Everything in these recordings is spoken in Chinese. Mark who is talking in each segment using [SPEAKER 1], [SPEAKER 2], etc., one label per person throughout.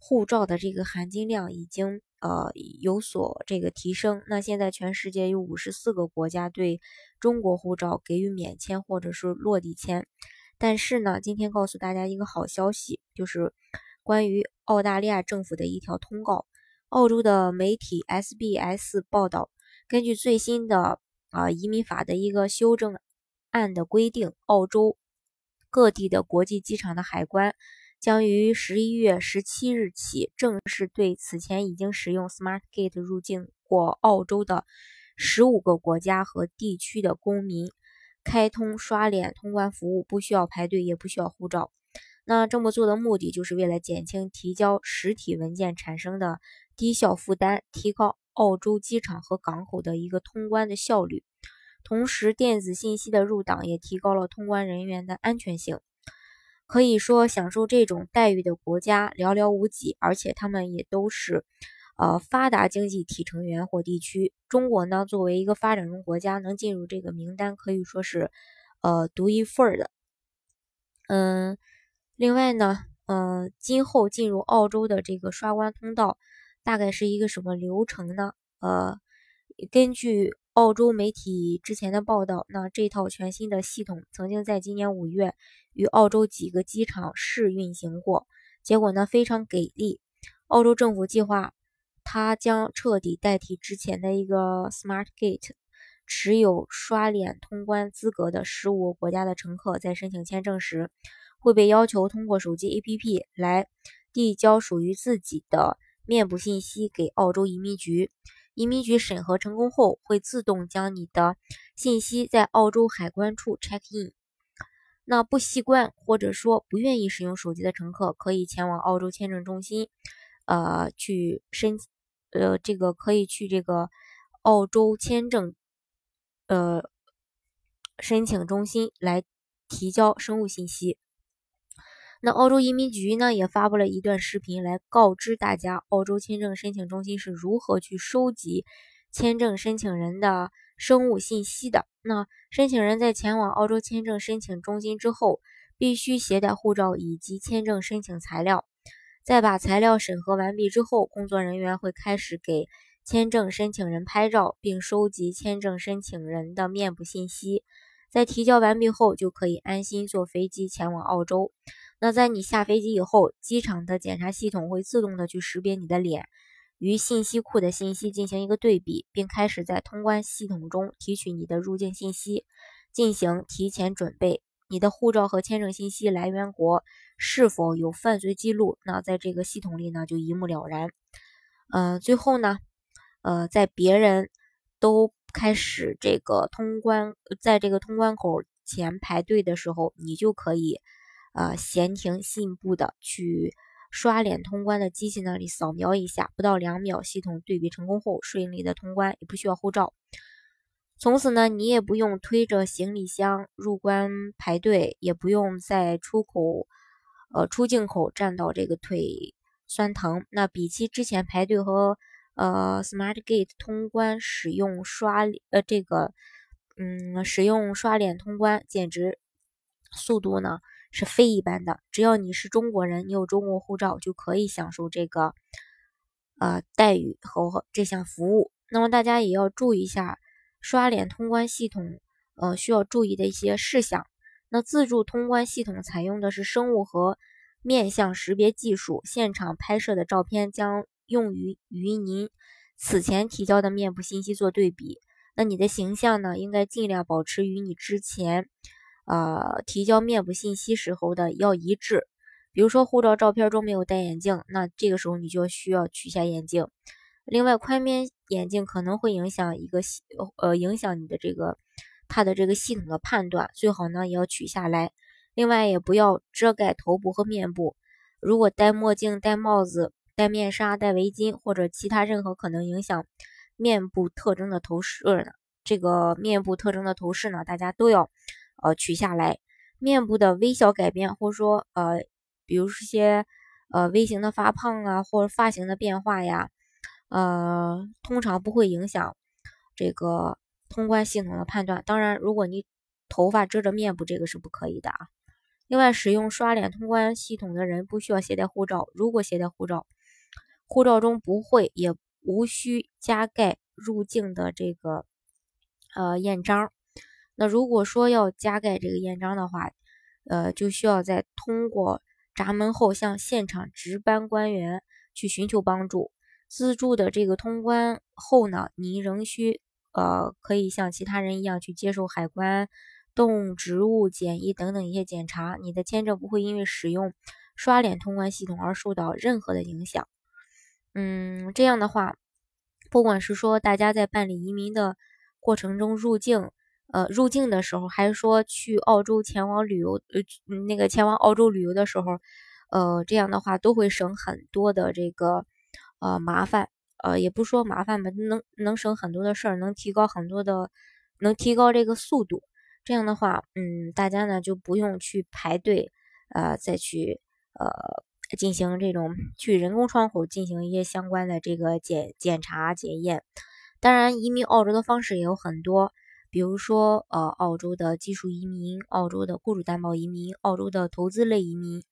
[SPEAKER 1] 护照的这个含金量已经呃有所这个提升。那现在全世界有五十四个国家对中国护照给予免签或者是落地签。但是呢，今天告诉大家一个好消息，就是关于澳大利亚政府的一条通告。澳洲的媒体 SBS 报道，根据最新的啊移民法的一个修正案的规定，澳洲。各地的国际机场的海关将于十一月十七日起正式对此前已经使用 SmartGate 入境过澳洲的十五个国家和地区的公民开通刷脸通关服务，不需要排队，也不需要护照。那这么做的目的就是为了减轻提交实体文件产生的低效负担，提高澳洲机场和港口的一个通关的效率。同时，电子信息的入档也提高了通关人员的安全性。可以说，享受这种待遇的国家寥寥无几，而且他们也都是呃发达经济体成员或地区。中国呢，作为一个发展中国家，能进入这个名单，可以说是呃独一份儿的。嗯，另外呢，嗯，今后进入澳洲的这个刷关通道大概是一个什么流程呢？呃，根据。澳洲媒体之前的报道，那这套全新的系统曾经在今年五月与澳洲几个机场试运行过，结果呢非常给力。澳洲政府计划，它将彻底代替之前的一个 Smart Gate。持有刷脸通关资格的十五个国家的乘客在申请签证时，会被要求通过手机 APP 来递交属于自己的面部信息给澳洲移民局。移民局审核成功后，会自动将你的信息在澳洲海关处 check in。那不习惯或者说不愿意使用手机的乘客，可以前往澳洲签证中心，呃，去申，呃，这个可以去这个澳洲签证，呃，申请中心来提交生物信息。那澳洲移民局呢也发布了一段视频来告知大家，澳洲签证申请中心是如何去收集签证申请人的生物信息的。那申请人在前往澳洲签证申请中心之后，必须携带护照以及签证申请材料。在把材料审核完毕之后，工作人员会开始给签证申请人拍照，并收集签证申请人的面部信息。在提交完毕后，就可以安心坐飞机前往澳洲。那在你下飞机以后，机场的检查系统会自动的去识别你的脸，与信息库的信息进行一个对比，并开始在通关系统中提取你的入境信息，进行提前准备。你的护照和签证信息来源国是否有犯罪记录？那在这个系统里呢，就一目了然。嗯，最后呢，呃，在别人都开始这个通关，在这个通关口前排队的时候，你就可以。呃，闲庭信步的去刷脸通关的机器那里扫描一下，不到两秒，系统对比成功后顺利的通关，也不需要护照。从此呢，你也不用推着行李箱入关排队，也不用在出口呃出境口站到这个腿酸疼。那比起之前排队和呃 Smart Gate 通关使用刷呃这个嗯使用刷脸通关，简直速度呢。是非一般的，只要你是中国人，你有中国护照，就可以享受这个呃待遇和这项服务。那么大家也要注意一下刷脸通关系统呃需要注意的一些事项。那自助通关系统采用的是生物和面相识别技术，现场拍摄的照片将用于与您此前提交的面部信息做对比。那你的形象呢，应该尽量保持与你之前。呃，提交面部信息时候的要一致，比如说护照照片中没有戴眼镜，那这个时候你就需要取下眼镜。另外，宽边眼镜可能会影响一个系呃影响你的这个它的这个系统的判断，最好呢也要取下来。另外，也不要遮盖头部和面部。如果戴墨镜、戴帽子、戴面纱、戴围巾或者其他任何可能影响面部特征的头饰呢，这个面部特征的头饰呢，大家都要呃取下来。面部的微小改变，或者说呃，比如说些呃微型的发胖啊，或者发型的变化呀，呃，通常不会影响这个通关系统的判断。当然，如果你头发遮着面部，这个是不可以的啊。另外，使用刷脸通关系统的人不需要携带护照。如果携带护照，护照中不会也无需加盖入境的这个呃印章。那如果说要加盖这个印章的话，呃，就需要在通过闸门后向现场值班官员去寻求帮助。自助的这个通关后呢，你仍需呃可以像其他人一样去接受海关、动植物检疫等等一些检查。你的签证不会因为使用刷脸通关系统而受到任何的影响。嗯，这样的话，不管是说大家在办理移民的过程中入境。呃，入境的时候还是说去澳洲前往旅游，呃，那个前往澳洲旅游的时候，呃，这样的话都会省很多的这个呃麻烦，呃，也不说麻烦吧，能能省很多的事儿，能提高很多的，能提高这个速度。这样的话，嗯，大家呢就不用去排队，呃，再去呃进行这种去人工窗口进行一些相关的这个检检查检验。当然，移民澳洲的方式也有很多。比如说，呃，澳洲的技术移民、澳洲的雇主担保移民、澳洲的投资类移民，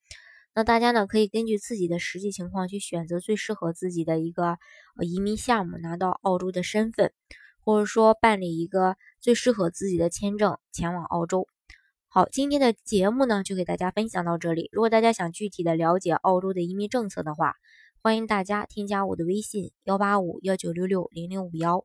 [SPEAKER 1] 那大家呢可以根据自己的实际情况去选择最适合自己的一个移民项目，拿到澳洲的身份，或者说办理一个最适合自己的签证前往澳洲。好，今天的节目呢就给大家分享到这里。如果大家想具体的了解澳洲的移民政策的话，欢迎大家添加我的微信幺八五幺九六六零零五幺。